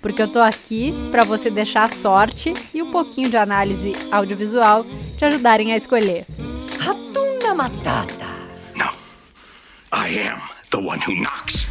porque eu tô aqui para você deixar a sorte e um pouquinho de análise audiovisual te ajudarem a escolher. Ratunda Matata. No. I am the one who knocks.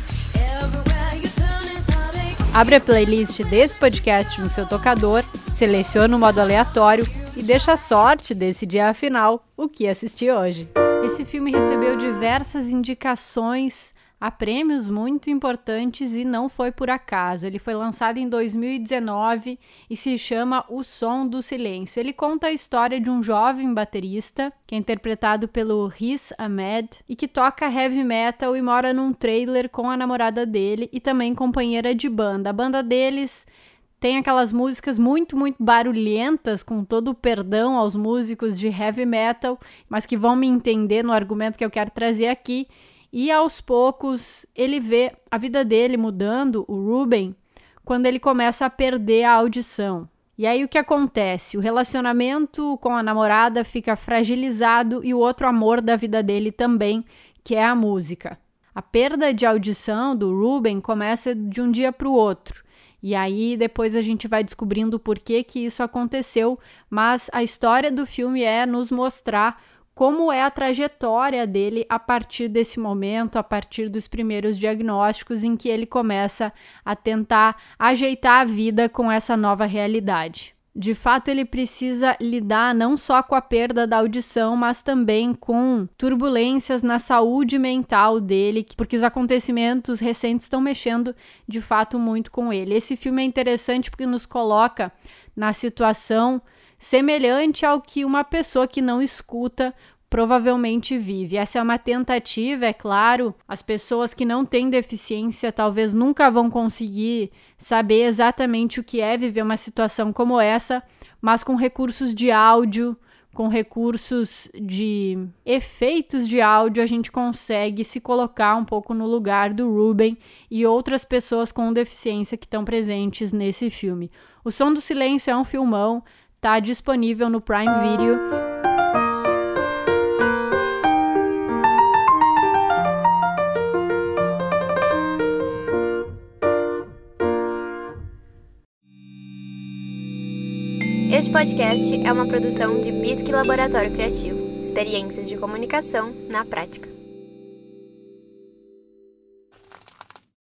Abre a playlist desse podcast no seu tocador, seleciona o modo aleatório e deixa a sorte decidir afinal o que assistir hoje. Esse filme recebeu diversas indicações a prêmios muito importantes e não foi por acaso. Ele foi lançado em 2019 e se chama O Som do Silêncio. Ele conta a história de um jovem baterista, que é interpretado pelo Riz Ahmed, e que toca heavy metal e mora num trailer com a namorada dele e também companheira de banda. A banda deles tem aquelas músicas muito, muito barulhentas, com todo o perdão aos músicos de heavy metal, mas que vão me entender no argumento que eu quero trazer aqui. E aos poucos ele vê a vida dele mudando, o Ruben, quando ele começa a perder a audição. E aí o que acontece? O relacionamento com a namorada fica fragilizado e o outro amor da vida dele também, que é a música. A perda de audição do Ruben começa de um dia para o outro. E aí depois a gente vai descobrindo por que que isso aconteceu, mas a história do filme é nos mostrar como é a trajetória dele a partir desse momento, a partir dos primeiros diagnósticos em que ele começa a tentar ajeitar a vida com essa nova realidade. De fato, ele precisa lidar não só com a perda da audição, mas também com turbulências na saúde mental dele, porque os acontecimentos recentes estão mexendo de fato muito com ele. Esse filme é interessante porque nos coloca na situação semelhante ao que uma pessoa que não escuta provavelmente vive. Essa é uma tentativa, é claro. As pessoas que não têm deficiência talvez nunca vão conseguir saber exatamente o que é viver uma situação como essa, mas com recursos de áudio, com recursos de efeitos de áudio, a gente consegue se colocar um pouco no lugar do Ruben e outras pessoas com deficiência que estão presentes nesse filme. O Som do Silêncio é um filmão, Está disponível no Prime Video. Este podcast é uma produção de Bisque Laboratório Criativo. Experiências de comunicação na prática.